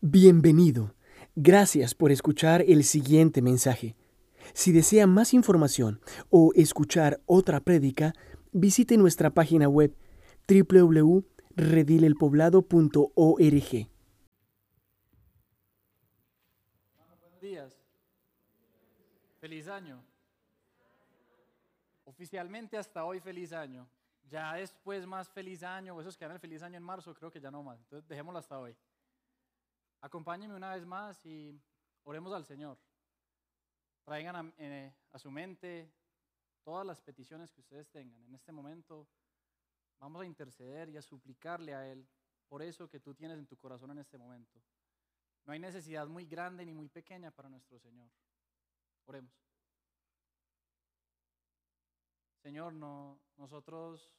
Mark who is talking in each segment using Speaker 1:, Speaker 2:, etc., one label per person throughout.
Speaker 1: Bienvenido. Gracias por escuchar el siguiente mensaje. Si desea más información o escuchar otra prédica, visite nuestra página web www.redilelpoblado.org.
Speaker 2: Buenos días. Feliz año. Oficialmente hasta hoy feliz año. Ya después más feliz año, o esos que dan el feliz año en marzo, creo que ya no más. Entonces dejémoslo hasta hoy. Acompáñenme una vez más y oremos al Señor. Traigan a, eh, a su mente todas las peticiones que ustedes tengan. En este momento vamos a interceder y a suplicarle a Él por eso que tú tienes en tu corazón en este momento. No hay necesidad muy grande ni muy pequeña para nuestro Señor. Oremos. Señor, no, nosotros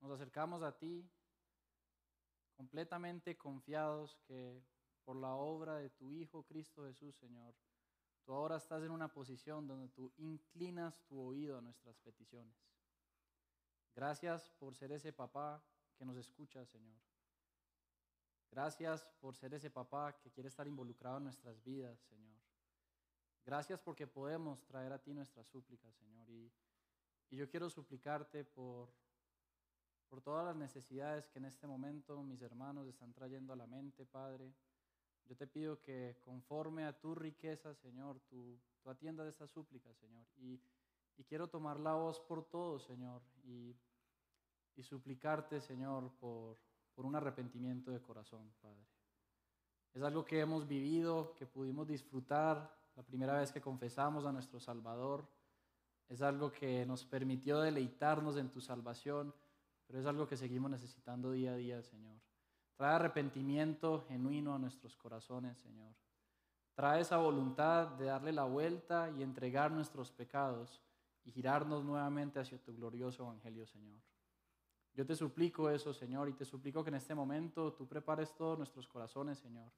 Speaker 2: nos acercamos a ti completamente confiados que por la obra de tu Hijo Cristo Jesús, Señor, tú ahora estás en una posición donde tú inclinas tu oído a nuestras peticiones. Gracias por ser ese papá que nos escucha, Señor. Gracias por ser ese papá que quiere estar involucrado en nuestras vidas, Señor. Gracias porque podemos traer a ti nuestras súplicas, Señor. Y, yo quiero suplicarte por, por todas las necesidades que en este momento mis hermanos están trayendo a la mente, Padre. Yo te pido que conforme a tu riqueza, Señor, tú, tú atiendas estas súplicas, Señor. Y, quiero tomar la voz por todo, Señor, y, suplicarte, Señor, por un arrepentimiento de corazón, Padre. Es algo que hemos vivido, que pudimos disfrutar la primera vez que confesamos a nuestro Salvador. Es algo que nos permitió deleitarnos en tu salvación, pero es algo que seguimos necesitando día a día, Señor. Trae arrepentimiento genuino a nuestros corazones, Señor. Trae esa voluntad de darle la vuelta y entregar nuestros pecados y girarnos nuevamente hacia tu glorioso Evangelio, Señor. Yo te suplico eso, Señor, y te suplico que en este momento tú prepares todos nuestros corazones, Señor.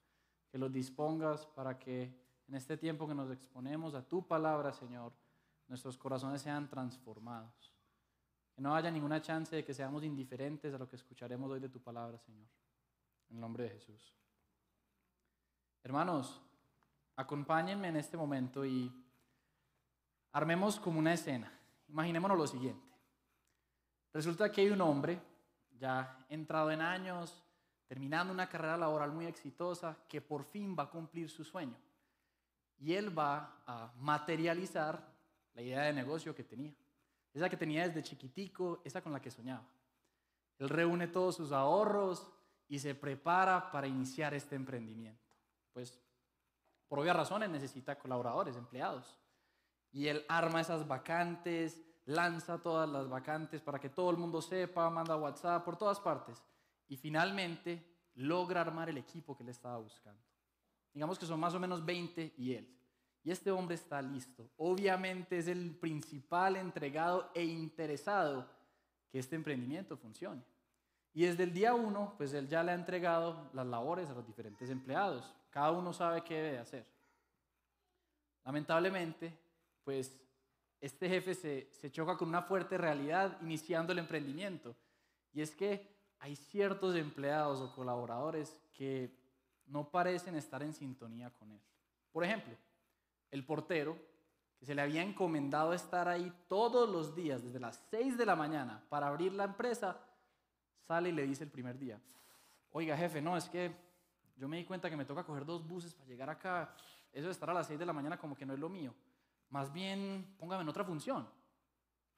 Speaker 2: Que los dispongas para que en este tiempo que nos exponemos a tu palabra, Señor, nuestros corazones sean transformados. Que no haya ninguna chance de que seamos indiferentes a lo que escucharemos hoy de tu palabra, Señor. En el nombre de Jesús. Hermanos, acompáñenme en este momento y armemos como una escena. Imaginémonos lo siguiente. Resulta que hay un hombre, ya entrado en años, terminando una carrera laboral muy exitosa, que por fin va a cumplir su sueño. Y él va a materializar la idea de negocio que tenía. Esa que tenía desde chiquitico, esa con la que soñaba. Él reúne todos sus ahorros, y se prepara para iniciar este emprendimiento. Pues por obvias razones necesita colaboradores, empleados. Y él arma esas vacantes, lanza todas las vacantes para que todo el mundo sepa, manda WhatsApp por todas partes. Y finalmente logra armar el equipo que él estaba buscando. Digamos que son más o menos 20 y él. Y este hombre está listo. Obviamente es el principal entregado e interesado que este emprendimiento funcione. Y desde el día uno, pues él ya le ha entregado las labores a los diferentes empleados. Cada uno sabe qué debe hacer. Lamentablemente, pues este jefe se, se choca con una fuerte realidad iniciando el emprendimiento. Y es que hay ciertos empleados o colaboradores que no parecen estar en sintonía con él. Por ejemplo, el portero, que se le había encomendado estar ahí todos los días, desde las 6 de la mañana, para abrir la empresa, sale y le dice el primer día, oiga jefe, no, es que yo me di cuenta que me toca coger dos buses para llegar acá, eso de estar a las 6 de la mañana como que no es lo mío, más bien póngame en otra función.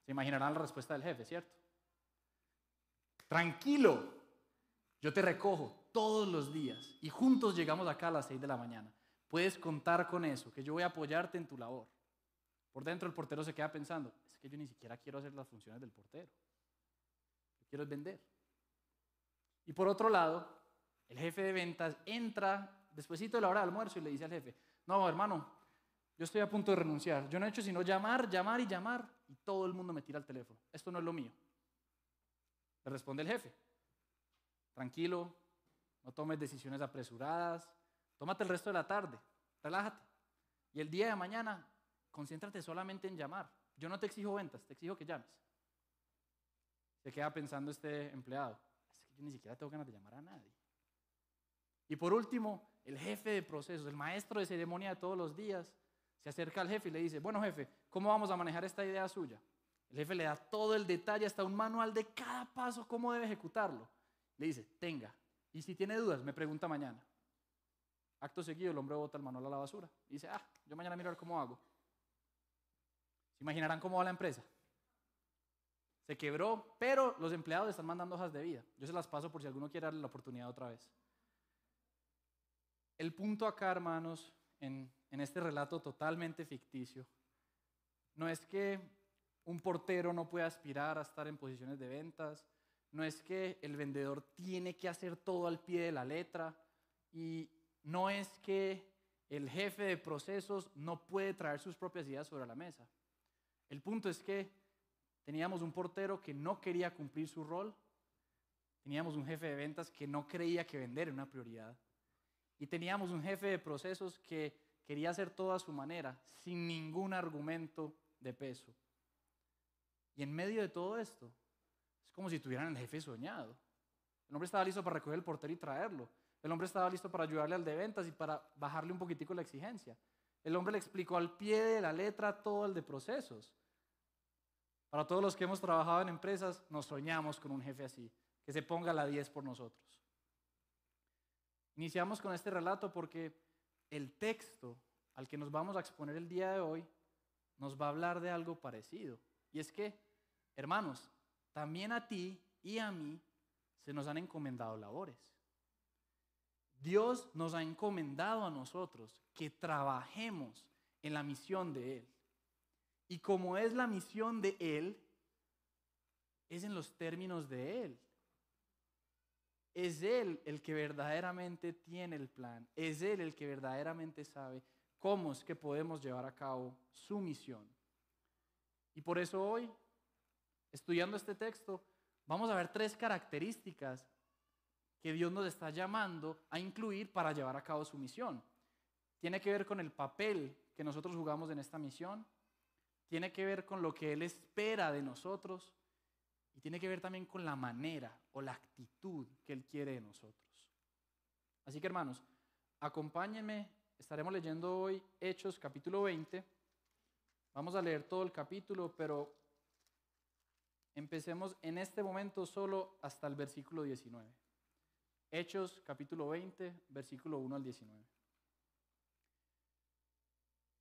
Speaker 2: Se imaginarán la respuesta del jefe, ¿cierto? Tranquilo, yo te recojo todos los días y juntos llegamos acá a las 6 de la mañana. Puedes contar con eso, que yo voy a apoyarte en tu labor. Por dentro el portero se queda pensando, es que yo ni siquiera quiero hacer las funciones del portero. Quiero vender. Y por otro lado, el jefe de ventas entra despuesito de la hora de almuerzo y le dice al jefe, no, hermano, yo estoy a punto de renunciar. Yo no he hecho sino llamar, llamar y llamar y todo el mundo me tira el teléfono. Esto no es lo mío. Le responde el jefe, tranquilo, no tomes decisiones apresuradas, tómate el resto de la tarde, relájate. Y el día de mañana, concéntrate solamente en llamar. Yo no te exijo ventas, te exijo que llames. Se queda pensando este empleado ni siquiera tengo ganas de llamar a nadie. Y por último, el jefe de procesos, el maestro de ceremonia de todos los días, se acerca al jefe y le dice, bueno jefe, ¿cómo vamos a manejar esta idea suya? El jefe le da todo el detalle, hasta un manual de cada paso, cómo debe ejecutarlo. Le dice, tenga. Y si tiene dudas, me pregunta mañana. Acto seguido, el hombre bota el manual a la basura. Y dice, ah, yo mañana miro a ver cómo hago. ¿Se imaginarán cómo va la empresa? Se quebró, pero los empleados están mandando hojas de vida. Yo se las paso por si alguno quiere darle la oportunidad otra vez. El punto acá, hermanos, en, en este relato totalmente ficticio, no es que un portero no puede aspirar a estar en posiciones de ventas, no es que el vendedor tiene que hacer todo al pie de la letra y no es que el jefe de procesos no puede traer sus propias ideas sobre la mesa. El punto es que teníamos un portero que no quería cumplir su rol, teníamos un jefe de ventas que no creía que vender era una prioridad y teníamos un jefe de procesos que quería hacer todo a su manera, sin ningún argumento de peso. Y en medio de todo esto, es como si tuvieran el jefe soñado. El hombre estaba listo para recoger el portero y traerlo. El hombre estaba listo para ayudarle al de ventas y para bajarle un poquitico la exigencia. El hombre le explicó al pie de la letra todo el de procesos. Para todos los que hemos trabajado en empresas, nos soñamos con un jefe así, que se ponga la 10 por nosotros. Iniciamos con este relato porque el texto al que nos vamos a exponer el día de hoy nos va a hablar de algo parecido. Y es que, hermanos, también a ti y a mí se nos han encomendado labores. Dios nos ha encomendado a nosotros que trabajemos en la misión de Él. Y como es la misión de Él, es en los términos de Él. Es Él el que verdaderamente tiene el plan. Es Él el que verdaderamente sabe cómo es que podemos llevar a cabo su misión. Y por eso hoy, estudiando este texto, vamos a ver tres características que Dios nos está llamando a incluir para llevar a cabo su misión. Tiene que ver con el papel que nosotros jugamos en esta misión, tiene que ver con lo que Él espera de nosotros y tiene que ver también con la manera o la actitud que Él quiere de nosotros. Así que hermanos, acompáñenme, estaremos leyendo hoy Hechos capítulo 20. Vamos a leer todo el capítulo, pero empecemos en este momento solo hasta el versículo 19. Hechos capítulo 20, versículo 1 al 19.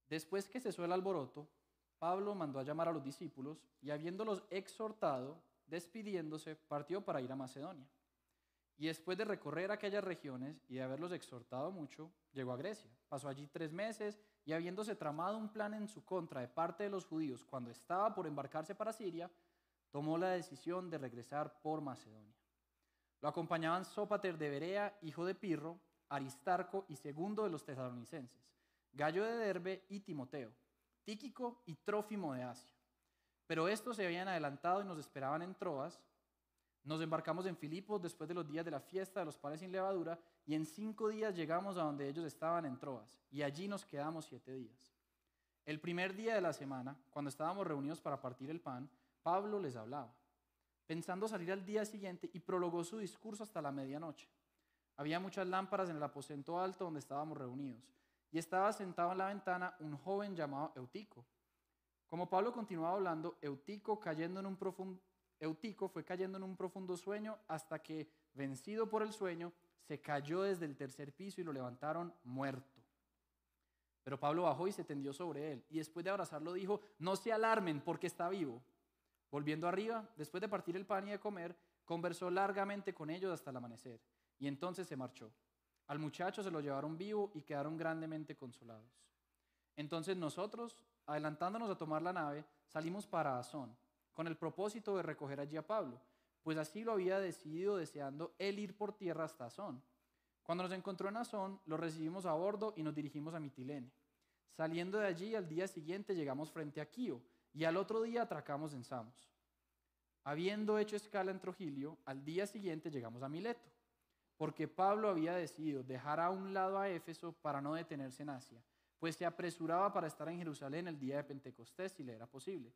Speaker 2: Después que cesó el alboroto, Pablo mandó a llamar a los discípulos y habiéndolos exhortado, despidiéndose, partió para ir a Macedonia. Y después de recorrer aquellas regiones y de haberlos exhortado mucho, llegó a Grecia. Pasó allí tres meses y habiéndose tramado un plan en su contra de parte de los judíos cuando estaba por embarcarse para Siria, tomó la decisión de regresar por Macedonia. Lo acompañaban Sópater de Berea, hijo de Pirro, Aristarco y segundo de los tesalonicenses, Gallo de Derbe y Timoteo, Tíquico y Trófimo de Asia. Pero estos se habían adelantado y nos esperaban en Troas. Nos embarcamos en Filipos después de los días de la fiesta de los panes sin levadura y en cinco días llegamos a donde ellos estaban en Troas y allí nos quedamos siete días. El primer día de la semana, cuando estábamos reunidos para partir el pan, Pablo les hablaba pensando salir al día siguiente y prolongó su discurso hasta la medianoche. Había muchas lámparas en el aposento alto donde estábamos reunidos, y estaba sentado en la ventana un joven llamado Eutico. Como Pablo continuaba hablando, Eutico, Eutico fue cayendo en un profundo sueño hasta que, vencido por el sueño, se cayó desde el tercer piso y lo levantaron muerto. Pero Pablo bajó y se tendió sobre él, y después de abrazarlo dijo, no se alarmen porque está vivo. Volviendo arriba, después de partir el pan y de comer, conversó largamente con ellos hasta el amanecer, y entonces se marchó. Al muchacho se lo llevaron vivo y quedaron grandemente consolados. Entonces nosotros, adelantándonos a tomar la nave, salimos para Azón, con el propósito de recoger allí a Pablo, pues así lo había decidido deseando él ir por tierra hasta Azón. Cuando nos encontró en Azón, lo recibimos a bordo y nos dirigimos a Mitilene. Saliendo de allí, al día siguiente llegamos frente a Quío, y al otro día atracamos en Samos. Habiendo hecho escala en Trogilio, al día siguiente llegamos a Mileto, porque Pablo había decidido dejar a un lado a Éfeso para no detenerse en Asia, pues se apresuraba para estar en Jerusalén el día de Pentecostés si le era posible.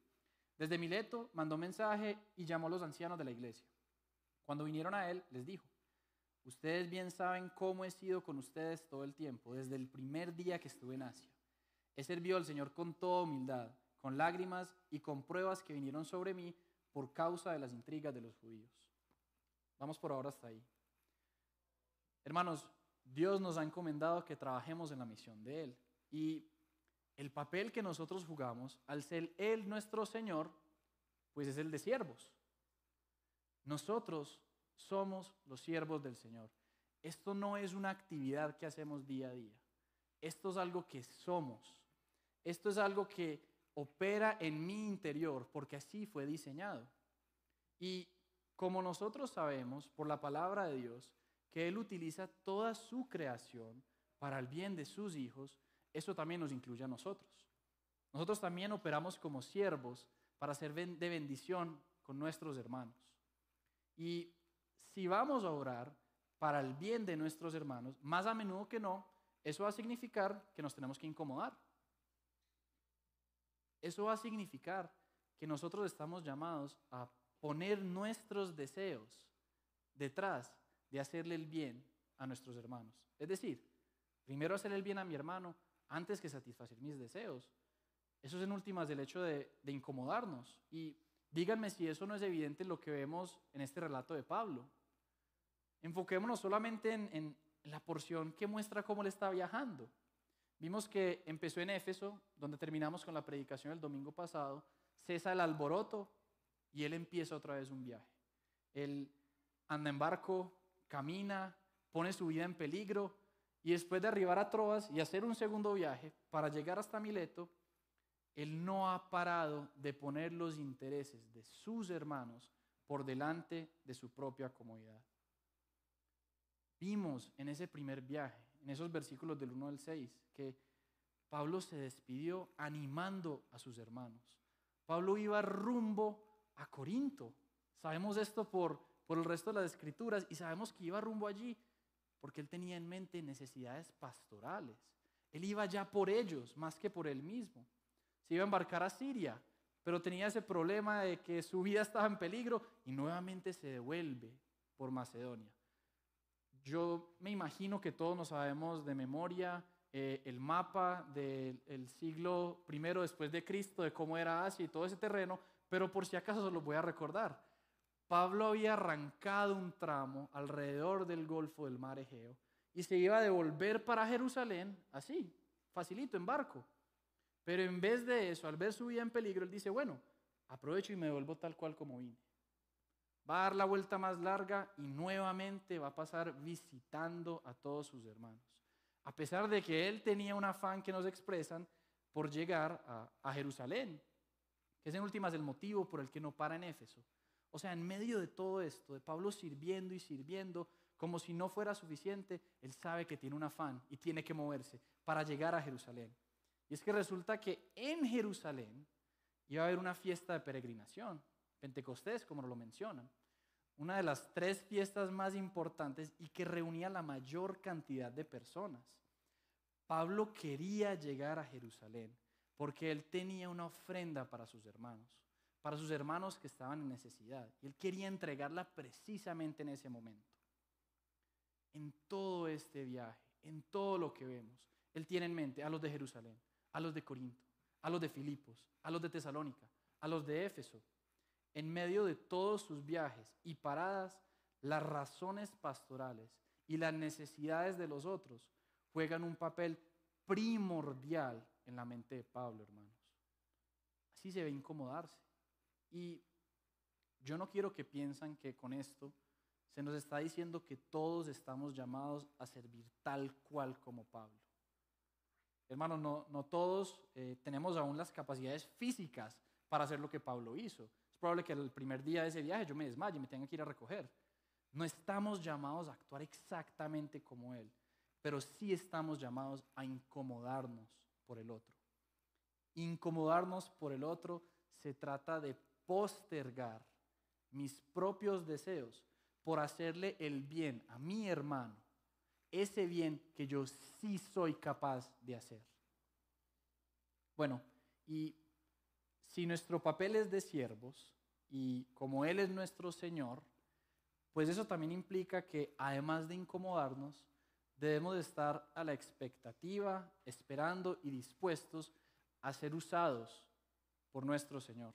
Speaker 2: Desde Mileto mandó mensaje y llamó a los ancianos de la iglesia. Cuando vinieron a él, les dijo, Ustedes bien saben cómo he sido con ustedes todo el tiempo, desde el primer día que estuve en Asia. He servido al Señor con toda humildad, con lágrimas y con pruebas que vinieron sobre mí por causa de las intrigas de los judíos. Vamos por ahora hasta ahí. Hermanos, Dios nos ha encomendado que trabajemos en la misión de Él. Y el papel que nosotros jugamos, al ser Él nuestro Señor, pues es el de siervos. Nosotros somos los siervos del Señor. Esto no es una actividad que hacemos día a día. Esto es algo que somos. Esto es algo que opera en mi interior, porque así fue diseñado. Y como nosotros sabemos por la palabra de Dios que Él utiliza toda su creación para el bien de sus hijos, eso también nos incluye a nosotros. Nosotros también operamos como siervos para ser de bendición con nuestros hermanos. Y si vamos a orar para el bien de nuestros hermanos, más a menudo que no, eso va a significar que nos tenemos que incomodar. Eso va a significar que nosotros estamos llamados a poner nuestros deseos detrás de hacerle el bien a nuestros hermanos. Es decir, primero hacerle el bien a mi hermano antes que satisfacer mis deseos. Eso es en últimas del hecho de, incomodarnos. Y díganme si eso no es evidente en lo que vemos en este relato de Pablo. Enfoquémonos solamente en, en la porción que muestra cómo él está viajando. Vimos que empezó en Éfeso, donde terminamos con la predicación el domingo pasado, cesa el alboroto y él empieza otra vez un viaje. Él anda en barco, camina, pone su vida en peligro y después de arribar a Troas y hacer un segundo viaje para llegar hasta Mileto, él no ha parado de poner los intereses de sus hermanos por delante de su propia comodidad. Vimos en ese primer viaje en esos versículos del 1 al 6, que Pablo se despidió animando a sus hermanos. Pablo iba rumbo a Corinto. Sabemos esto por, por el resto de las escrituras y sabemos que iba rumbo allí porque él tenía en mente necesidades pastorales. Él iba ya por ellos más que por él mismo. Se iba a embarcar a Siria, pero tenía ese problema de que su vida estaba en peligro y nuevamente se devuelve por Macedonia. Yo me imagino que todos nos sabemos de memoria eh, el mapa del siglo I después de Cristo, de cómo era Asia y todo ese terreno, pero por si acaso se los voy a recordar. Pablo había arrancado un tramo alrededor del Golfo del Mar Egeo y se iba a devolver para Jerusalén así, facilito, en barco. Pero en vez de eso, al ver su vida en peligro, él dice, bueno, aprovecho y me devuelvo tal cual como vine va a dar la vuelta más larga y nuevamente va a pasar visitando a todos sus hermanos. A pesar de que él tenía un afán que nos expresan por llegar a, Jerusalén, que es en últimas el motivo por el que no para en Éfeso. O sea, en medio de todo esto, de Pablo sirviendo y sirviendo, como si no fuera suficiente, él sabe que tiene un afán y tiene que moverse para llegar a Jerusalén. Y es que resulta que en Jerusalén iba a haber una fiesta de peregrinación. Pentecostés, como lo mencionan. Una de las tres fiestas más importantes y que reunía la mayor cantidad de personas. Pablo quería llegar a Jerusalén porque él tenía una ofrenda para sus hermanos, para sus hermanos que estaban en necesidad. Y él quería entregarla precisamente en ese momento. En todo este viaje, en todo lo que vemos, él tiene en mente a los de Jerusalén, a los de Corinto, a los de Filipos, a los de Tesalónica, a los de Éfeso, en medio de todos sus viajes y paradas, las razones pastorales y las necesidades de los otros juegan un papel primordial en la mente de Pablo, hermanos. Así se ve incomodarse. Y yo no quiero que piensen que con esto se nos está diciendo que todos estamos llamados a servir tal cual como Pablo. Hermanos, no, no todos eh, tenemos aún las capacidades físicas para hacer lo que Pablo hizo probable que el primer día de ese viaje yo me desmaye y me tenga que ir a recoger. No estamos llamados a actuar exactamente como Él, pero sí estamos llamados a incomodarnos por el otro. Incomodarnos por el otro se trata de postergar mis propios deseos por hacerle el bien a mi hermano, ese bien que yo sí soy capaz de hacer. Bueno, y si nuestro papel es de siervos y como Él es nuestro Señor, pues eso también implica que además de incomodarnos, debemos de estar a la expectativa, esperando y dispuestos a ser usados por nuestro Señor,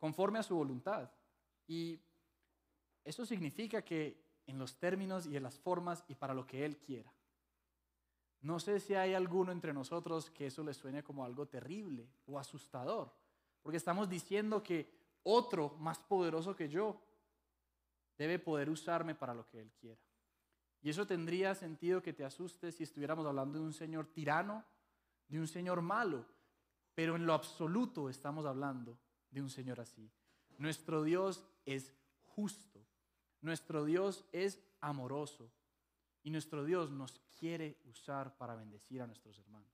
Speaker 2: conforme a su voluntad. Y eso significa que en los términos y en las formas y para lo que Él quiera. No sé si hay alguno entre nosotros que eso le suene como algo terrible o asustador, porque estamos diciendo que otro más poderoso que yo debe poder usarme para lo que Él quiera. Y eso tendría sentido que te asustes si estuviéramos hablando de un Señor tirano, de un Señor malo, pero en lo absoluto estamos hablando de un Señor así. Nuestro Dios es justo, nuestro Dios es amoroso, y nuestro Dios nos quiere usar para bendecir a nuestros hermanos.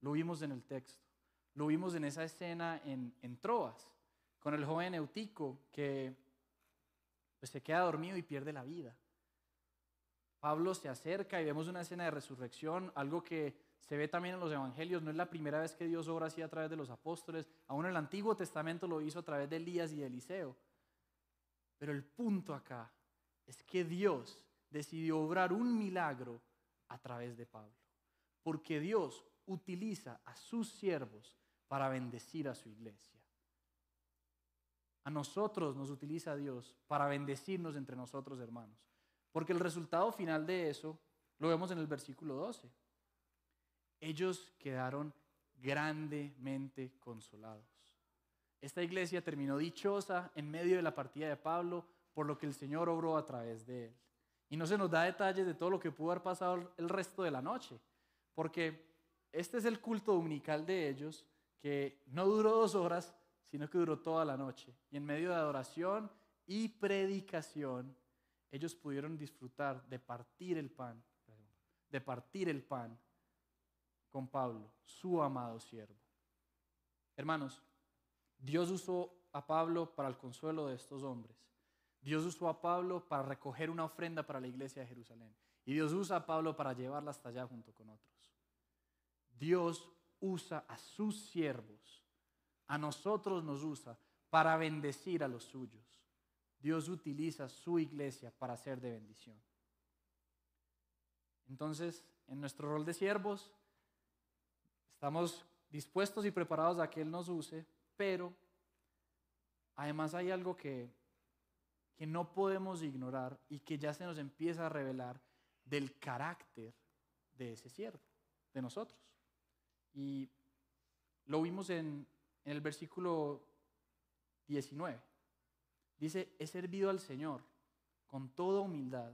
Speaker 2: Lo vimos en el texto, lo vimos en esa escena en, Troas, con el joven Eutico que pues, se queda dormido y pierde la vida. Pablo se acerca y vemos una escena de resurrección, algo que se ve también en los evangelios. No es la primera vez que Dios obra así a través de los apóstoles. Aún en el Antiguo Testamento lo hizo a través de Elías y de Eliseo. Pero el punto acá es que Dios decidió obrar un milagro a través de Pablo. Porque Dios utiliza a sus siervos para bendecir a su iglesia. A nosotros nos utiliza Dios para bendecirnos entre nosotros, hermanos. Porque el resultado final de eso lo vemos en el versículo 12. Ellos quedaron grandemente consolados. Esta iglesia terminó dichosa en medio de la partida de Pablo por lo que el Señor obró a través de él. Y no se nos da detalles de todo lo que pudo haber pasado el resto de la noche, porque este es el culto dominical de ellos, que no duró dos horas, sino que duró toda la noche. Y en medio de adoración y predicación, ellos pudieron disfrutar de partir el pan, de partir el pan con Pablo, su amado siervo. Hermanos, Dios usó a Pablo para el consuelo de estos hombres. Dios usó a Pablo para recoger una ofrenda para la iglesia de Jerusalén. Y Dios usa a Pablo para llevarla hasta allá junto con otros. Dios usa a sus siervos. A nosotros nos usa para bendecir a los suyos. Dios utiliza su iglesia para ser de bendición. Entonces, en nuestro rol de siervos, estamos dispuestos y preparados a que Él nos use, pero además hay algo que no podemos ignorar y que ya se nos empieza a revelar del carácter de ese siervo, de nosotros. Y lo vimos en el versículo 19. Dice, he servido al Señor con toda humildad,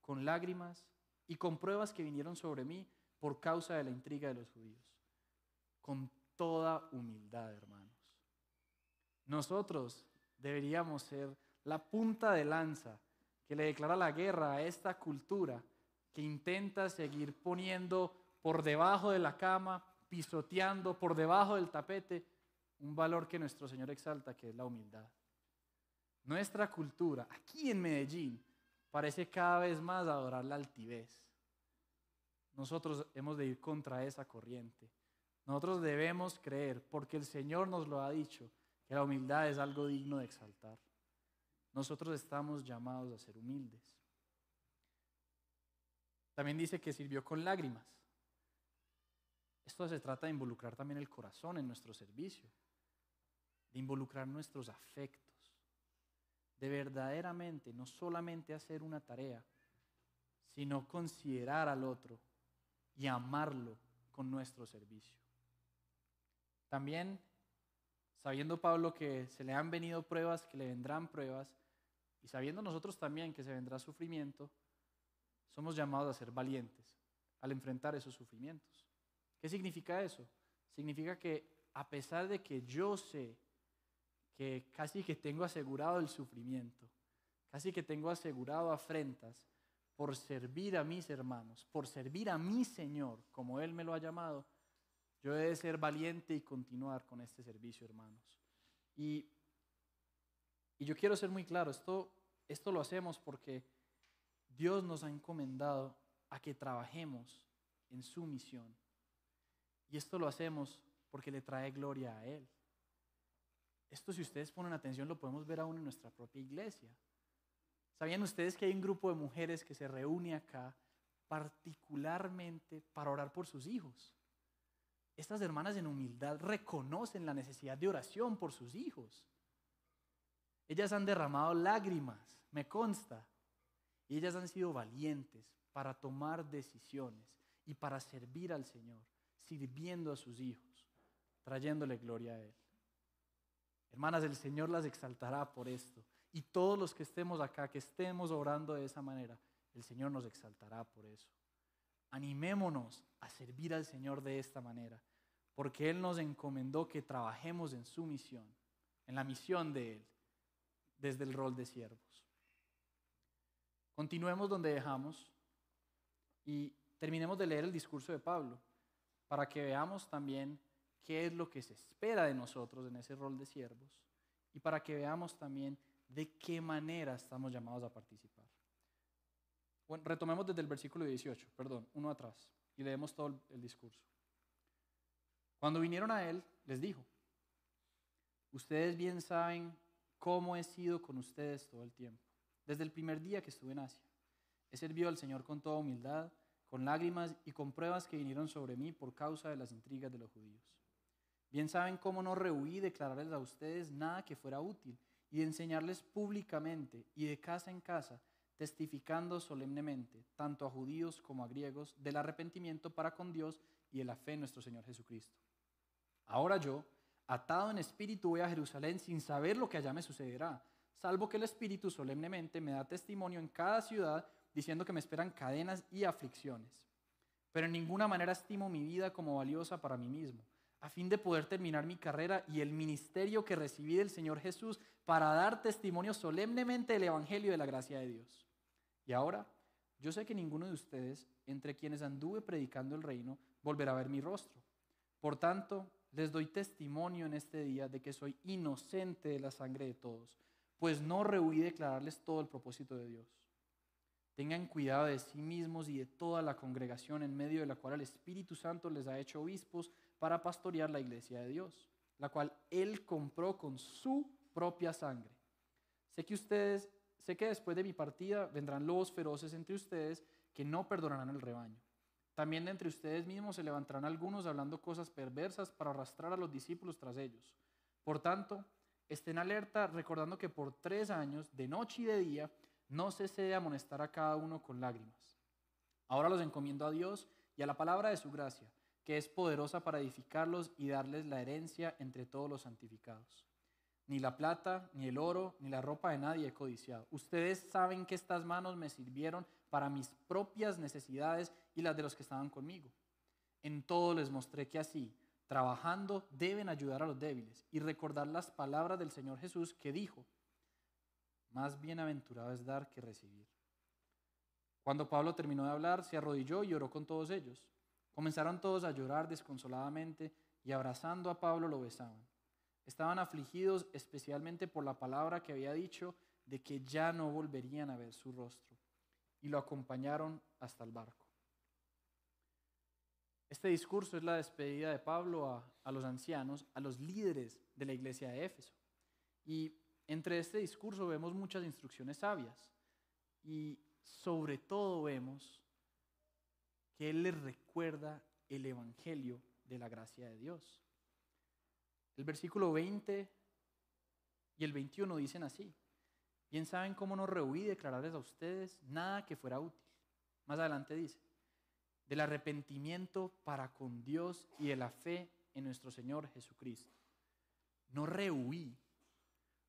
Speaker 2: con lágrimas y con pruebas que vinieron sobre mí por causa de la intriga de los judíos. Con toda humildad, hermanos. Nosotros deberíamos ser la punta de lanza que le declara la guerra a esta cultura que intenta seguir poniendo por debajo de la cama, pisoteando por debajo del tapete un valor que nuestro Señor exalta, que es la humildad. Nuestra cultura, aquí en Medellín, parece cada vez más adorar la altivez. Nosotros hemos de ir contra esa corriente. Nosotros debemos creer, porque el Señor nos lo ha dicho, que la humildad es algo digno de exaltar. Nosotros estamos llamados a ser humildes. También dice que sirvió con lágrimas. Esto se trata de involucrar también el corazón en nuestro servicio, de involucrar nuestros afectos, de verdaderamente no solamente hacer una tarea, sino considerar al otro y amarlo con nuestro servicio. También, sabiendo Pablo que se le han venido pruebas, que le vendrán pruebas, y sabiendo nosotros también que se vendrá sufrimiento, somos llamados a ser valientes al enfrentar esos sufrimientos. ¿Qué significa eso? Significa que a pesar de que yo sé que casi que tengo asegurado el sufrimiento, casi que tengo asegurado afrentas por servir a mis hermanos, por servir a mi Señor como Él me lo ha llamado, yo he de ser valiente y continuar con este servicio, hermanos. Y y yo quiero ser muy claro, esto, esto lo hacemos porque Dios nos ha encomendado a que trabajemos en su misión. Y esto lo hacemos porque le trae gloria a Él. Esto si ustedes ponen atención lo podemos ver aún en nuestra propia iglesia. ¿Sabían ustedes que hay un grupo de mujeres que se reúne acá particularmente para orar por sus hijos? Estas hermanas en humildad reconocen la necesidad de oración por sus hijos. Ellas han derramado lágrimas, me consta, y ellas han sido valientes para tomar decisiones y para servir al Señor, sirviendo a sus hijos, trayéndole gloria a Él. Hermanas, el Señor las exaltará por esto. Y todos los que estemos acá, que estemos orando de esa manera, el Señor nos exaltará por eso. Animémonos a servir al Señor de esta manera, porque Él nos encomendó que trabajemos en su misión, en la misión de Él, desde el rol de siervos. Continuemos donde dejamos y terminemos de leer el discurso de Pablo para que veamos también qué es lo que se espera de nosotros en ese rol de siervos y para que veamos también de qué manera estamos llamados a participar. Retomemos desde el versículo 18, perdón, uno atrás, y leemos todo el discurso. Cuando vinieron a él, les dijo, ustedes bien saben cómo he sido con ustedes todo el tiempo, desde el primer día que estuve en Asia. He servido al Señor con toda humildad, con lágrimas y con pruebas que vinieron sobre mí por causa de las intrigas de los judíos. Bien saben cómo no rehuí declararles a ustedes nada que fuera útil y enseñarles públicamente y de casa en casa, testificando solemnemente, tanto a judíos como a griegos, del arrepentimiento para con Dios y de la fe en nuestro Señor Jesucristo. Ahora yo, atado en espíritu, voy a Jerusalén sin saber lo que allá me sucederá, salvo que el Espíritu solemnemente me da testimonio en cada ciudad, diciendo que me esperan cadenas y aflicciones. Pero en ninguna manera estimo mi vida como valiosa para mí mismo a fin de poder terminar mi carrera y el ministerio que recibí del Señor Jesús para dar testimonio solemnemente del Evangelio de la gracia de Dios. Y ahora, yo sé que ninguno de ustedes, entre quienes anduve predicando el reino, volverá a ver mi rostro. Por tanto, les doy testimonio en este día de que soy inocente de la sangre de todos, pues no rehuí declararles todo el propósito de Dios. Tengan cuidado de sí mismos y de toda la congregación en medio de la cual el Espíritu Santo les ha hecho obispos para pastorear la iglesia de Dios, la cual Él compró con su propia sangre. Sé que ustedes, sé que después de mi partida vendrán lobos feroces entre ustedes que no perdonarán el rebaño. También de entre ustedes mismos se levantarán algunos hablando cosas perversas para arrastrar a los discípulos tras ellos. Por tanto, estén alerta recordando que por tres años, de noche y de día, no cesé de amonestar a cada uno con lágrimas. Ahora los encomiendo a Dios y a la palabra de su gracia que es poderosa para edificarlos y darles la herencia entre todos los santificados. Ni la plata, ni el oro, ni la ropa de nadie he codiciado. Ustedes saben que estas manos me sirvieron para mis propias necesidades y las de los que estaban conmigo. En todo les mostré que así, trabajando, deben ayudar a los débiles y recordar las palabras del Señor Jesús que dijo, más bienaventurado es dar que recibir. Cuando Pablo terminó de hablar, se arrodilló y oró con todos ellos. Comenzaron todos a llorar desconsoladamente y abrazando a Pablo lo besaban. Estaban afligidos especialmente por la palabra que había dicho de que ya no volverían a ver su rostro y lo acompañaron hasta el barco. Este discurso es la despedida de Pablo a, a, los ancianos, a los líderes de la iglesia de Éfeso. Y entre este discurso vemos muchas instrucciones sabias y sobre todo vemos que Él les recuerda el Evangelio de la gracia de Dios. El versículo 20 y el 21 dicen así. Bien saben cómo no rehuí declararles a ustedes nada que fuera útil. Más adelante dice, del arrepentimiento para con Dios y de la fe en nuestro Señor Jesucristo. No rehuí.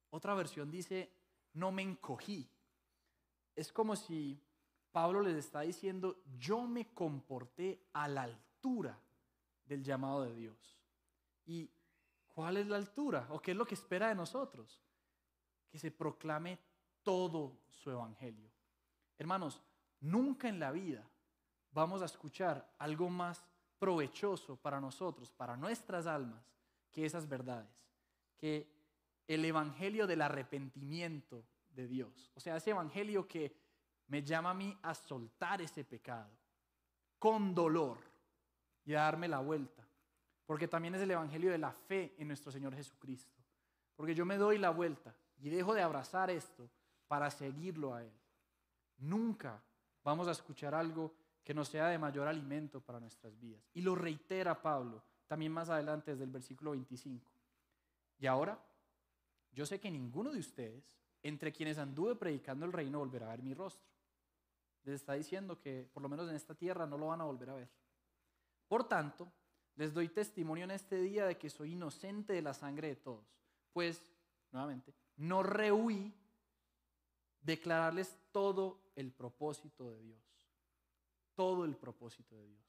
Speaker 2: Otra versión dice, no me encogí. Es como si Pablo les está diciendo, yo me comporté a la altura del llamado de Dios. ¿Y cuál es la altura? ¿O qué es lo que espera de nosotros? Que se proclame todo su evangelio. Hermanos, nunca en la vida vamos a escuchar algo más provechoso para nosotros, para nuestras almas, que esas verdades, que el evangelio del arrepentimiento de Dios. O sea, ese evangelio que me llama a mí a soltar ese pecado con dolor y a darme la vuelta. Porque también es el Evangelio de la fe en nuestro Señor Jesucristo. Porque yo me doy la vuelta y dejo de abrazar esto para seguirlo a Él. nunca vamos a escuchar algo que nos sea de mayor alimento para nuestras vidas. Y lo reitera Pablo también más adelante desde el versículo 25. Y ahora, yo sé que ninguno de ustedes, entre quienes anduve predicando el reino, volverá a ver mi rostro. Les está diciendo que por lo menos en esta tierra no lo van a volver a ver. Por tanto, les doy testimonio en este día de que soy inocente de la sangre de todos. Pues, nuevamente, no rehuí declararles todo el propósito de Dios. Todo el propósito de Dios.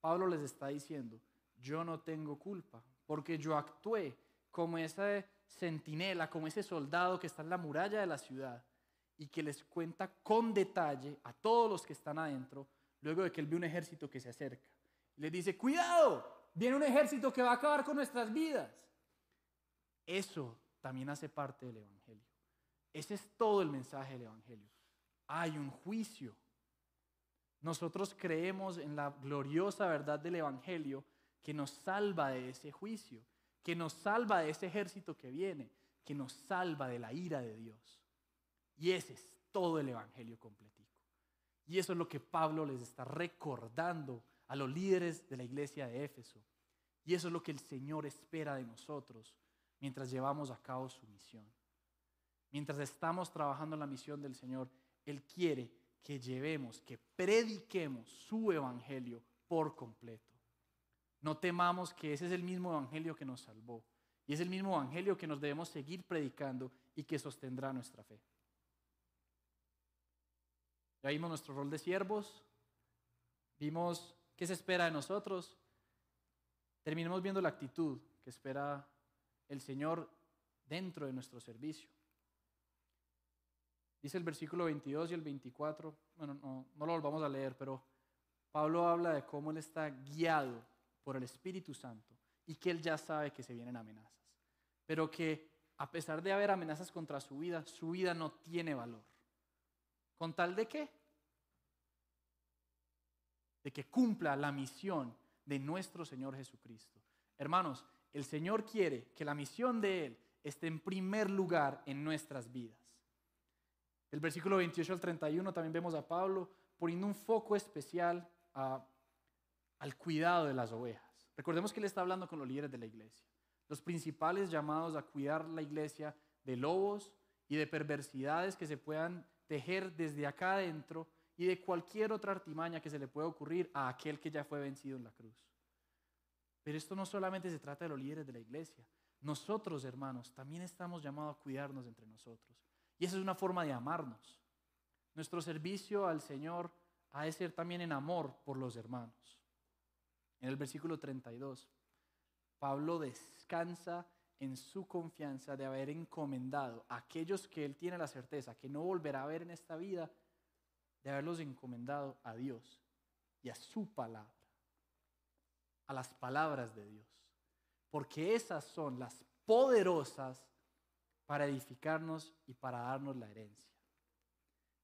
Speaker 2: Pablo les está diciendo, yo no tengo culpa, porque yo actué como esa centinela, como ese soldado que está en la muralla de la ciudad y que les cuenta con detalle a todos los que están adentro, luego de que él ve un ejército que se acerca. Les dice, cuidado, viene un ejército que va a acabar con nuestras vidas. Eso también hace parte del Evangelio. Ese es todo el mensaje del Evangelio. Hay un juicio. Nosotros creemos en la gloriosa verdad del Evangelio que nos salva de ese juicio, que nos salva de ese ejército que viene, que nos salva de la ira de Dios. Y ese es todo el Evangelio completico. Y eso es lo que Pablo les está recordando a los líderes de la iglesia de Éfeso. Y eso es lo que el Señor espera de nosotros mientras llevamos a cabo su misión. Mientras estamos trabajando en la misión del Señor, Él quiere que llevemos, que prediquemos su evangelio por completo. No temamos que ese es el mismo evangelio que nos salvó y es el mismo evangelio que nos debemos seguir predicando y que sostendrá nuestra fe. Ya vimos nuestro rol de siervos, vimos qué se espera de nosotros, terminemos viendo la actitud que espera el Señor dentro de nuestro servicio. Dice el versículo 22 y el 24, bueno, no, no lo volvamos a leer, pero Pablo habla de cómo él está guiado por el Espíritu Santo y que él ya sabe que se vienen amenazas, pero que a pesar de haber amenazas contra su vida, su vida no tiene valor. ¿Con tal de qué? De que cumpla la misión de nuestro Señor Jesucristo. Hermanos, el Señor quiere que la misión de Él esté en primer lugar en nuestras vidas. El versículo 28 al 31 también vemos a Pablo poniendo un foco especial al cuidado de las ovejas. Recordemos que él está hablando con los líderes de la iglesia, los principales llamados a cuidar la iglesia de lobos y de perversidades que se puedan tejer desde acá adentro y de cualquier otra artimaña que se le pueda ocurrir a aquel que ya fue vencido en la cruz. Pero esto no solamente se trata de los líderes de la iglesia. Nosotros, hermanos, también estamos llamados a cuidarnos entre nosotros. Y esa es una forma de amarnos. Nuestro servicio al Señor ha de ser también en amor por los hermanos. En el versículo 32, Pablo descansa en su confianza de haber encomendado a aquellos que él tiene la certeza que no volverá a ver en esta vida, de haberlos encomendado a Dios y a su palabra, a las palabras de Dios. Porque esas son las poderosas para edificarnos y para darnos la herencia.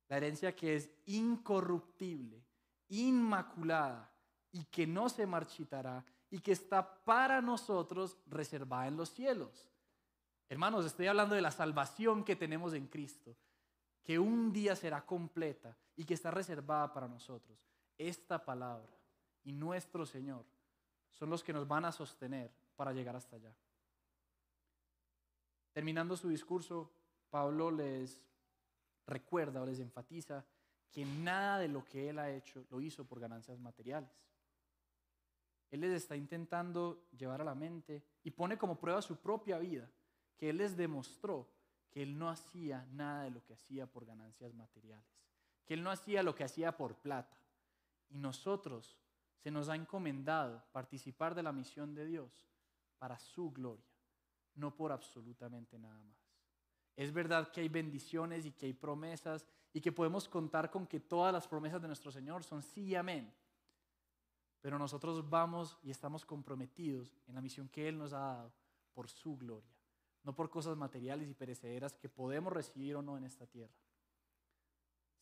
Speaker 2: La herencia que es incorruptible, inmaculada y que no se marchitará y que está para nosotros reservada en los cielos. Hermanos, estoy hablando de la salvación que tenemos en Cristo, que un día será completa y que está reservada para nosotros. Esta palabra y nuestro Señor son los que nos van a sostener para llegar hasta allá. Terminando su discurso, Pablo les recuerda o les enfatiza que nada de lo que él ha hecho lo hizo por ganancias materiales. Él les está intentando llevar a la mente y pone como prueba su propia vida, que él les demostró que él no hacía nada de lo que hacía por ganancias materiales, que él no hacía lo que hacía por plata. Y nosotros se nos ha encomendado participar de la misión de Dios para su gloria no por absolutamente nada más. Es verdad que hay bendiciones y que hay promesas y que podemos contar con que todas las promesas de nuestro Señor son sí y amén. Pero nosotros vamos y estamos comprometidos en la misión que Él nos ha dado por su gloria, no por cosas materiales y perecederas que podemos recibir o no en esta tierra.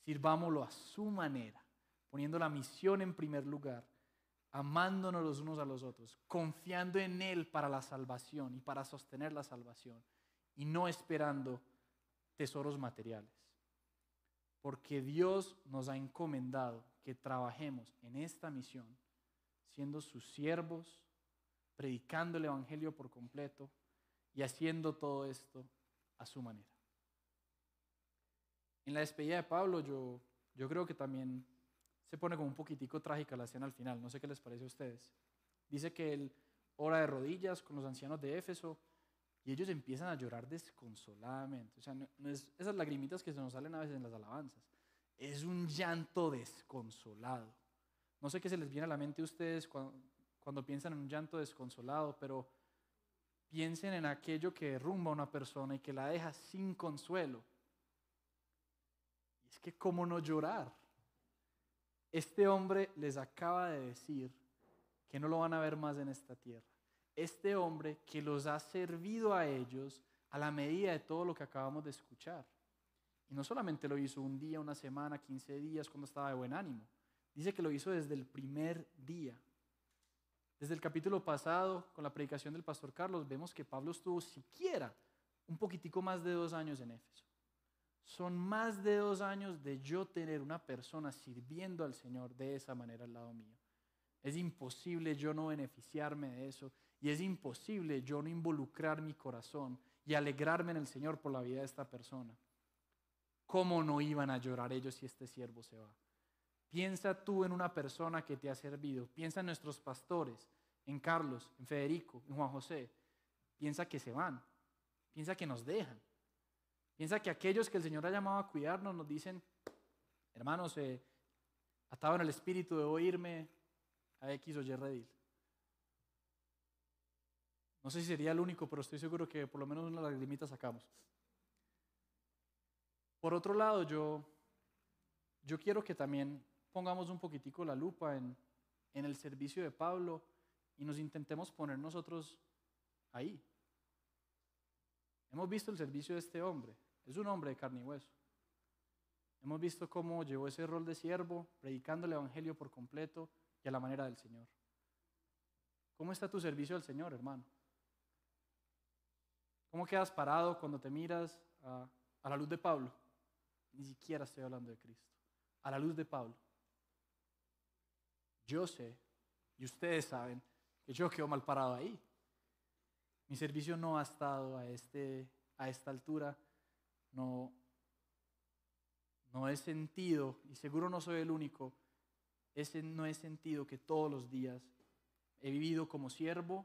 Speaker 2: Sirvámoslo a su manera, poniendo la misión en primer lugar amándonos los unos a los otros, confiando en Él para la salvación y para sostener la salvación, y no esperando tesoros materiales. porque Dios nos ha encomendado que trabajemos en esta misión, siendo sus siervos, predicando el Evangelio por completo y haciendo todo esto a su manera. En la despedida de Pablo yo, yo creo que también se pone como un poquitico trágica la escena al final, no sé qué les parece a ustedes. Dice que él ora de rodillas con los ancianos de Éfeso y ellos empiezan a llorar desconsoladamente. O sea, no, es esas lagrimitas que se nos salen a veces en las alabanzas. Es un llanto desconsolado. No sé qué se les viene a la mente a ustedes cuando, cuando piensan en un llanto desconsolado, pero piensen en aquello que derrumba a una persona y que la deja sin consuelo. Y es que, ¿cómo no llorar? Este hombre les acaba de decir que no lo van a ver más en esta tierra. Este hombre que los ha servido a ellos a la medida de todo lo que acabamos de escuchar. Y no solamente lo hizo un día, una semana, 15 días cuando estaba de buen ánimo. Dice que lo hizo desde el primer día. Desde el capítulo pasado, con la predicación del pastor Carlos, vemos que Pablo estuvo siquiera un poquitico más de dos años en Éfeso. Son más de dos años de yo tener una persona sirviendo al Señor de esa manera al lado mío. Es imposible yo no beneficiarme de eso y es imposible yo no involucrar mi corazón y alegrarme en el Señor por la vida de esta persona. ¿Cómo no iban a llorar ellos si este siervo se va? Piensa tú en una persona que te ha servido. Piensa en nuestros pastores, en Carlos, en Federico, en Juan José. Piensa que se van. Piensa que nos dejan. Piensa que aquellos que el Señor ha llamado a cuidarnos nos dicen, hermanos, eh, atado en el espíritu de oírme a X o Y redil. No sé si sería el único, pero estoy seguro que por lo menos una lagrimita sacamos. Por otro lado, yo, yo quiero que también pongamos un poquitico la lupa en, en el servicio de Pablo y nos intentemos poner nosotros ahí. Hemos visto el servicio de este hombre. Es un hombre de carne y hueso. Hemos visto cómo llevó ese rol de siervo, predicando el Evangelio por completo y a la manera del Señor. ¿Cómo está tu servicio al Señor, hermano? ¿Cómo quedas parado cuando te miras a, a la luz de Pablo? Ni siquiera estoy hablando de Cristo. A la luz de Pablo. Yo sé, y ustedes saben, que yo quedo mal parado ahí. Mi servicio no ha estado a, este, a esta altura. No, no he sentido, y seguro no soy el único, ese no he sentido que todos los días he vivido como siervo,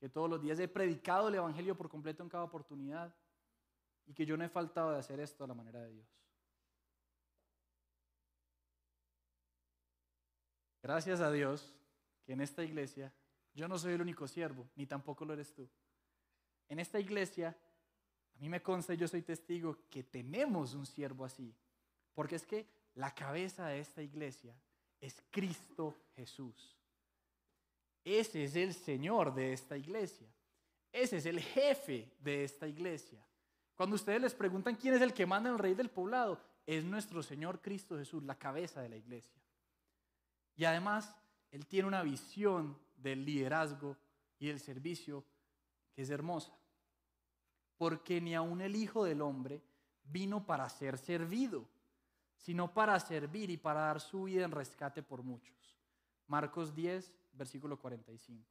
Speaker 2: que todos los días he predicado el Evangelio por completo en cada oportunidad y que yo no he faltado de hacer esto a la manera de Dios. Gracias a Dios que en esta iglesia yo no soy el único siervo, ni tampoco lo eres tú. En esta iglesia, a mí me consta yo soy testigo que tenemos un siervo así, porque es que la cabeza de esta iglesia es Cristo Jesús. Ese es el Señor de esta iglesia. Ese es el jefe de esta iglesia. Cuando ustedes les preguntan quién es el que manda el rey del poblado, es nuestro Señor Cristo Jesús, la cabeza de la iglesia. Y además, Él tiene una visión del liderazgo y del servicio que es hermosa. Porque ni aun el Hijo del Hombre vino para ser servido, sino para servir y para dar su vida en rescate por muchos. Marcos 10, versículo 45.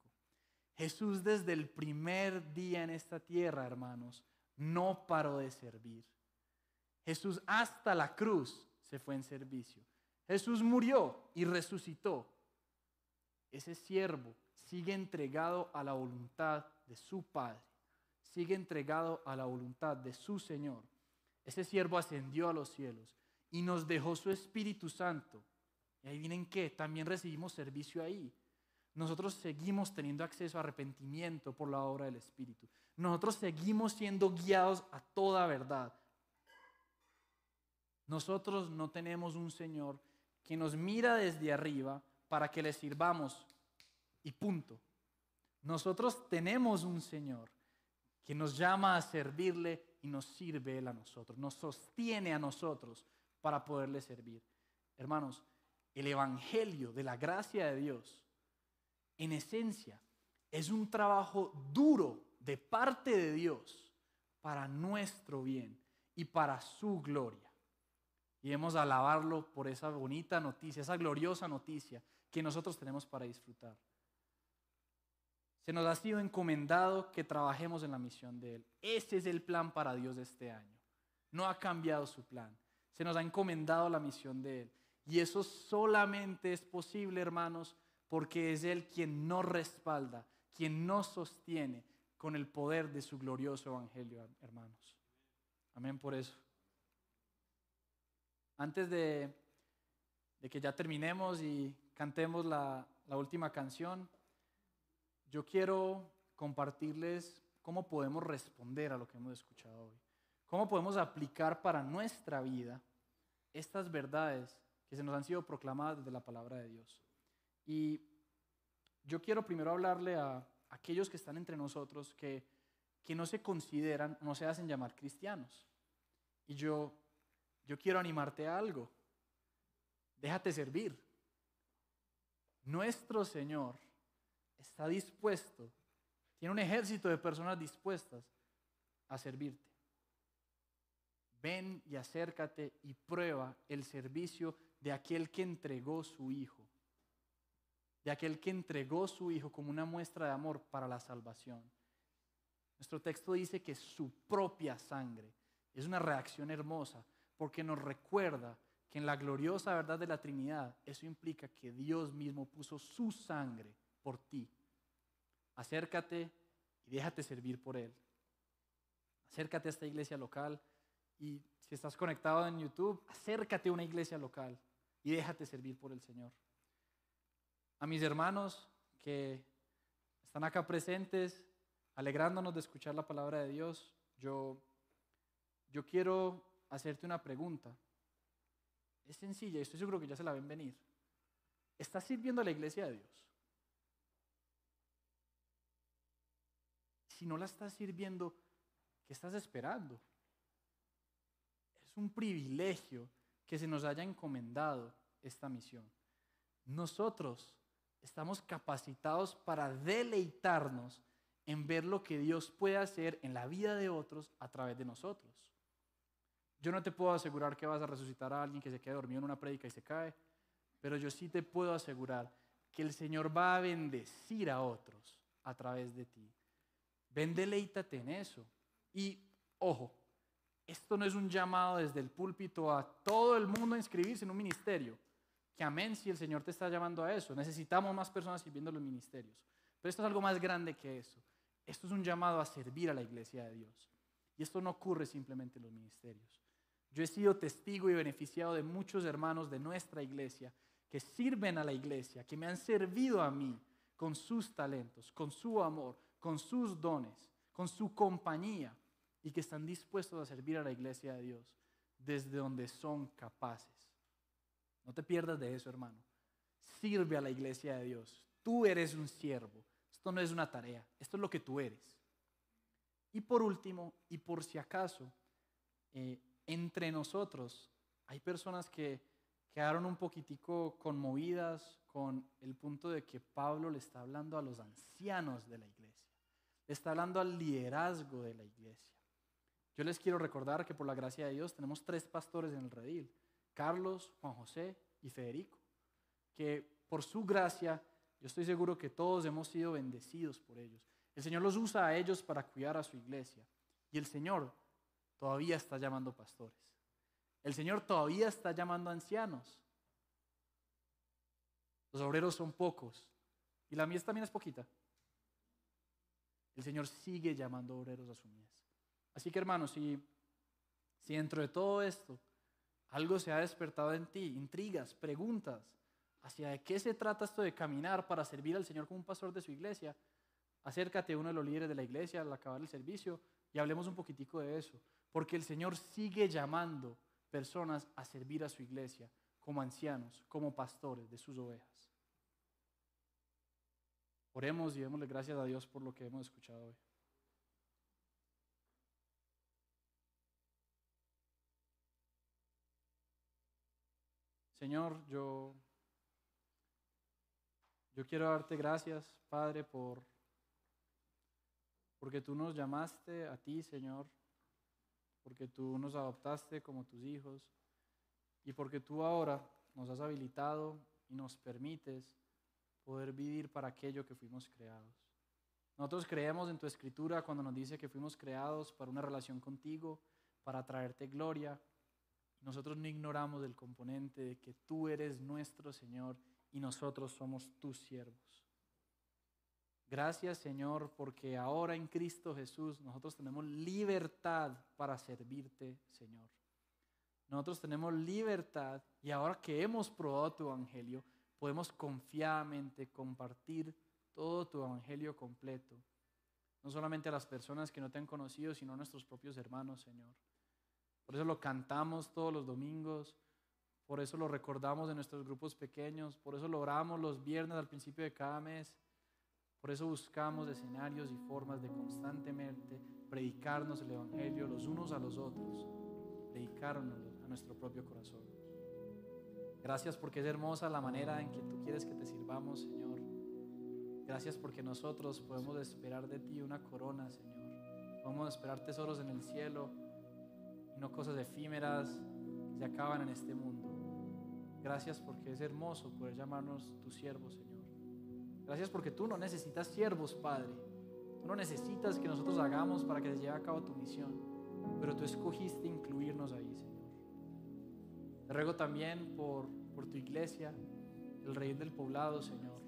Speaker 2: Jesús desde el primer día en esta tierra, hermanos, no paró de servir. Jesús hasta la cruz se fue en servicio. Jesús murió y resucitó. Ese siervo sigue entregado a la voluntad de su Padre, sigue entregado a la voluntad de su Señor. Ese siervo ascendió a los cielos y nos dejó su Espíritu Santo. Y ahí vienen que también recibimos servicio ahí. Nosotros seguimos teniendo acceso a arrepentimiento por la obra del Espíritu. Nosotros seguimos siendo guiados a toda verdad. Nosotros no tenemos un Señor que nos mira desde arriba para que le sirvamos y punto. Nosotros tenemos un Señor que nos llama a servirle y nos sirve Él a nosotros, nos sostiene a nosotros para poderle servir. Hermanos, el Evangelio de la gracia de Dios, en esencia, es un trabajo duro de parte de Dios para nuestro bien y para su gloria. Y debemos alabarlo por esa bonita noticia, esa gloriosa noticia que nosotros tenemos para disfrutar. Se nos ha sido encomendado que trabajemos en la misión de Él. Ese es el plan para Dios de este año. No ha cambiado su plan. Se nos ha encomendado la misión de Él. Y eso solamente es posible, hermanos, porque es Él quien nos respalda, quien nos sostiene con el poder de su glorioso evangelio, hermanos. Amén por eso. Antes de, que ya terminemos y cantemos la, última canción, yo quiero compartirles cómo podemos responder a lo que hemos escuchado hoy. Cómo podemos aplicar para nuestra vida estas verdades que se nos han sido proclamadas desde la palabra de Dios. Y yo quiero primero hablarle a aquellos que están entre nosotros que, que no se consideran, no se hacen llamar cristianos. Y yo, yo quiero animarte a algo. Déjate servir. Nuestro Señor está dispuesto, tiene un ejército de personas dispuestas a servirte. Ven y acércate y prueba el servicio de aquel que entregó su Hijo, de aquel que entregó su Hijo como una muestra de amor para la salvación. Nuestro texto dice que su propia sangre es una reacción hermosa porque nos recuerda que en la gloriosa verdad de la Trinidad eso implica que Dios mismo puso su sangre por ti. Acércate y déjate servir por Él. Acércate a esta iglesia local y si estás conectado en YouTube, acércate a una iglesia local y déjate servir por el Señor. A mis hermanos que están acá presentes, alegrándonos de escuchar la palabra de Dios, yo, yo quiero hacerte una pregunta. Es sencilla y estoy seguro que ya se la ven venir. ¿Estás sirviendo a la iglesia de Dios? Si no la estás sirviendo, ¿qué estás esperando? Es un privilegio que se nos haya encomendado esta misión. Nosotros estamos capacitados para deleitarnos en ver lo que Dios puede hacer en la vida de otros a través de nosotros. Yo no te puedo asegurar que vas a resucitar a alguien que se quede dormido en una prédica y se cae, pero yo sí te puedo asegurar que el Señor va a bendecir a otros a través de ti. Ven, deleítate en eso. Y, ojo, esto no es un llamado desde el púlpito a todo el mundo a inscribirse en un ministerio. Que amén si el Señor te está llamando a eso. Necesitamos más personas sirviendo en los ministerios. Pero esto es algo más grande que eso. Esto es un llamado a servir a la iglesia de Dios. Y esto no ocurre simplemente en los ministerios. Yo he sido testigo y beneficiado de muchos hermanos de nuestra iglesia que sirven a la iglesia, que me han servido a mí con sus talentos, con su amor, con sus dones, con su compañía y que están dispuestos a servir a la iglesia de Dios desde donde son capaces. No te pierdas de eso, hermano. Sirve a la iglesia de Dios. Tú eres un siervo. Esto no es una tarea, esto es lo que tú eres. Y por último, y por si acaso, eh, entre nosotros. Hay personas que quedaron un poquitico conmovidas con el punto de que Pablo le está hablando a los ancianos de la iglesia. Está hablando al liderazgo de la iglesia. Yo les quiero recordar que por la gracia de Dios tenemos tres pastores en el redil, Carlos, Juan José y Federico, que por su gracia yo estoy seguro que todos hemos sido bendecidos por ellos. El Señor los usa a ellos para cuidar a su iglesia. Y el Señor todavía está llamando pastores. El Señor todavía está llamando ancianos. Los obreros son pocos y la mies también es poquita. El Señor sigue llamando obreros a su mies. Así que hermanos, si, si dentro de todo esto algo se ha despertado en ti, intrigas, preguntas, hacia de qué se trata esto de caminar para servir al Señor como un pastor de su iglesia, acércate a uno de los líderes de la iglesia al acabar el servicio y hablemos un poquitico de eso, porque el Señor sigue llamando personas a servir a su iglesia como ancianos, como pastores de sus ovejas. Oremos y démosle gracias a Dios por lo que hemos escuchado hoy. Señor, yo, yo quiero darte gracias, Padre, por porque tú nos llamaste a ti, Señor, porque tú nos adoptaste como tus hijos y porque tú ahora nos has habilitado y nos permites poder vivir para aquello que fuimos creados. Nosotros creemos en tu escritura cuando nos dice que fuimos creados para una relación contigo, para traerte gloria. Nosotros no ignoramos el componente de que tú eres nuestro Señor y nosotros somos tus siervos. Gracias Señor porque ahora en Cristo Jesús nosotros tenemos libertad para servirte Señor. Nosotros tenemos libertad y ahora que hemos probado tu evangelio, podemos confiadamente compartir todo tu evangelio completo. No solamente a las personas que no te han conocido, sino a nuestros propios hermanos, Señor. Por eso lo cantamos todos los domingos, por eso lo recordamos en nuestros grupos pequeños, por eso lo oramos los viernes al principio de cada mes. Por eso buscamos escenarios y formas de constantemente predicarnos el Evangelio los unos a los otros, predicarnos a nuestro propio corazón. Gracias porque es hermosa la manera en que tú quieres que te sirvamos, Señor. Gracias porque nosotros podemos esperar de ti una corona, Señor. Podemos esperar tesoros en el cielo y no cosas efímeras que se acaban en este mundo. Gracias porque es hermoso poder llamarnos tu siervo, Señor. Gracias porque tú no necesitas siervos, Padre. Tú no necesitas que nosotros hagamos para que se lleve a cabo tu misión, pero tú escogiste incluirnos ahí, Señor. Te ruego también por, por tu iglesia, el rey del poblado, Señor.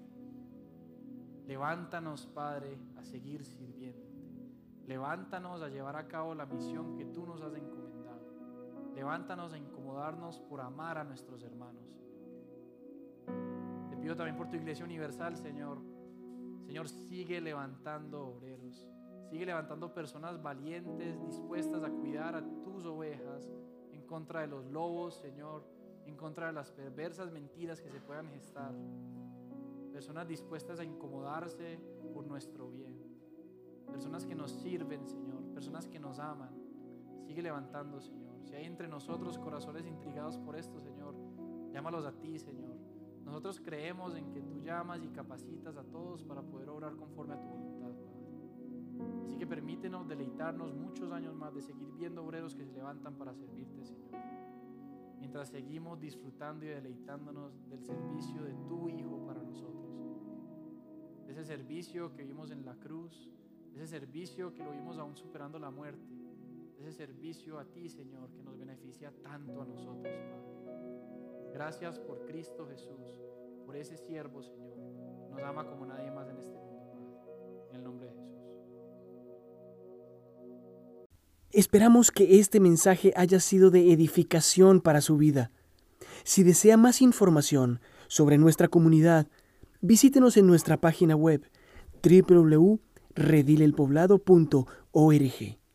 Speaker 2: Levántanos, Padre, a seguir sirviéndote. Levántanos a llevar a cabo la misión que tú nos has encomendado. Levántanos a incomodarnos por amar a nuestros hermanos pido también por tu iglesia universal, Señor. Señor, sigue levantando obreros. Sigue levantando personas valientes, dispuestas a cuidar a tus ovejas en contra de los lobos, Señor, en contra de las perversas mentiras que se puedan gestar. Personas dispuestas a incomodarse por nuestro bien. Personas que nos sirven, Señor. Personas que nos aman. Sigue levantando, Señor. Si hay entre nosotros corazones intrigados por esto, Señor, llámalos a ti, Señor. Nosotros creemos en que tú llamas y capacitas a todos para poder obrar conforme a tu voluntad, Padre. Así que permítenos deleitarnos muchos años más de seguir viendo obreros que se levantan para servirte, Señor. Mientras seguimos disfrutando y deleitándonos del servicio de tu Hijo para nosotros. Ese servicio que vimos en la cruz, ese servicio que lo vimos aún superando la muerte, ese servicio a ti, Señor, que nos beneficia tanto a nosotros, Padre. Gracias por Cristo Jesús, por ese siervo, Señor. Nos ama como nadie más en este mundo. En el nombre de Jesús.
Speaker 1: Esperamos que este mensaje haya sido de edificación para su vida. Si desea más información sobre nuestra comunidad, visítenos en nuestra página web www.redilelpoblado.org.